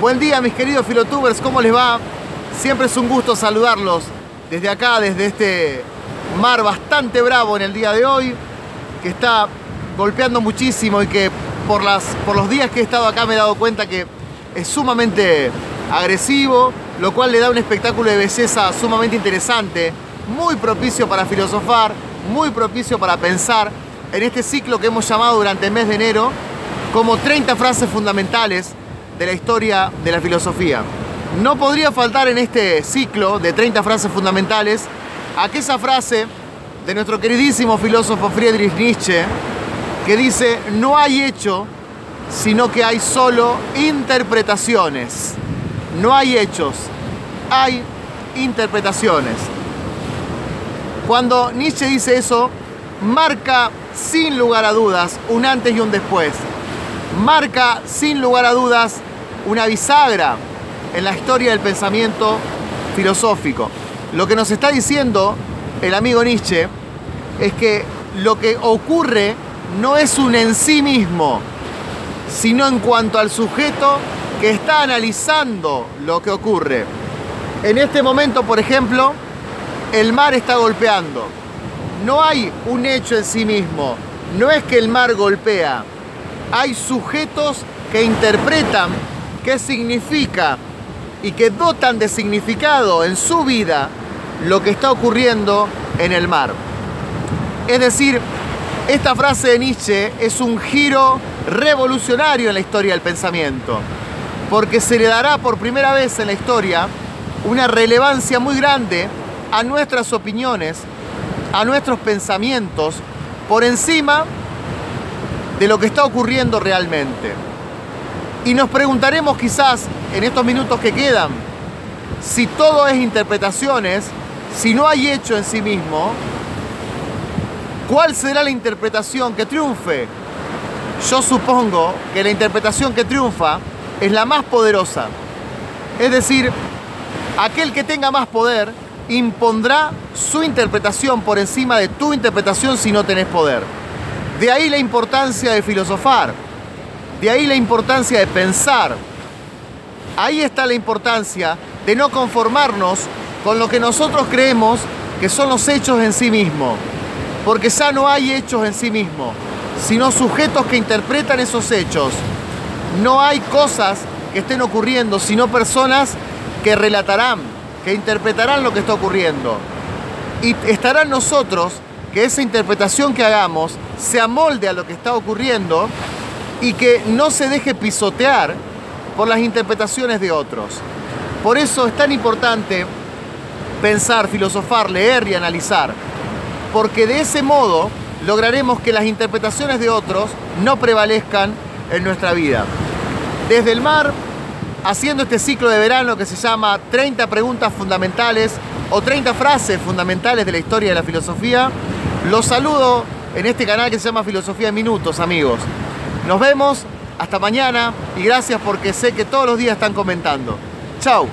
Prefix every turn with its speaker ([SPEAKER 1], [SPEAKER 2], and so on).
[SPEAKER 1] Buen día mis queridos filotubers, ¿cómo les va? Siempre es un gusto saludarlos desde acá, desde este mar bastante bravo en el día de hoy, que está golpeando muchísimo y que por, las, por los días que he estado acá me he dado cuenta que es sumamente agresivo, lo cual le da un espectáculo de belleza sumamente interesante, muy propicio para filosofar, muy propicio para pensar en este ciclo que hemos llamado durante el mes de enero como 30 frases fundamentales de la historia de la filosofía. No podría faltar en este ciclo de 30 frases fundamentales aquella frase de nuestro queridísimo filósofo Friedrich Nietzsche que dice, no hay hecho, sino que hay solo interpretaciones. No hay hechos, hay interpretaciones. Cuando Nietzsche dice eso, marca sin lugar a dudas un antes y un después. Marca sin lugar a dudas una bisagra en la historia del pensamiento filosófico. Lo que nos está diciendo el amigo Nietzsche es que lo que ocurre no es un en sí mismo, sino en cuanto al sujeto que está analizando lo que ocurre. En este momento, por ejemplo, el mar está golpeando. No hay un hecho en sí mismo, no es que el mar golpea. Hay sujetos que interpretan qué significa y que dotan de significado en su vida lo que está ocurriendo en el mar. Es decir, esta frase de Nietzsche es un giro revolucionario en la historia del pensamiento, porque se le dará por primera vez en la historia una relevancia muy grande a nuestras opiniones, a nuestros pensamientos, por encima de lo que está ocurriendo realmente. Y nos preguntaremos quizás en estos minutos que quedan, si todo es interpretaciones, si no hay hecho en sí mismo, ¿cuál será la interpretación que triunfe? Yo supongo que la interpretación que triunfa es la más poderosa. Es decir, aquel que tenga más poder impondrá su interpretación por encima de tu interpretación si no tenés poder. De ahí la importancia de filosofar, de ahí la importancia de pensar. Ahí está la importancia de no conformarnos con lo que nosotros creemos que son los hechos en sí mismos. Porque ya no hay hechos en sí mismos, sino sujetos que interpretan esos hechos. No hay cosas que estén ocurriendo, sino personas que relatarán, que interpretarán lo que está ocurriendo. Y estarán nosotros que esa interpretación que hagamos se amolde a lo que está ocurriendo y que no se deje pisotear por las interpretaciones de otros. Por eso es tan importante pensar, filosofar, leer y analizar, porque de ese modo lograremos que las interpretaciones de otros no prevalezcan en nuestra vida. Desde el mar, haciendo este ciclo de verano que se llama 30 preguntas fundamentales o 30 frases fundamentales de la historia de la filosofía, los saludo en este canal que se llama Filosofía en Minutos, amigos. Nos vemos, hasta mañana y gracias porque sé que todos los días están comentando. Chao.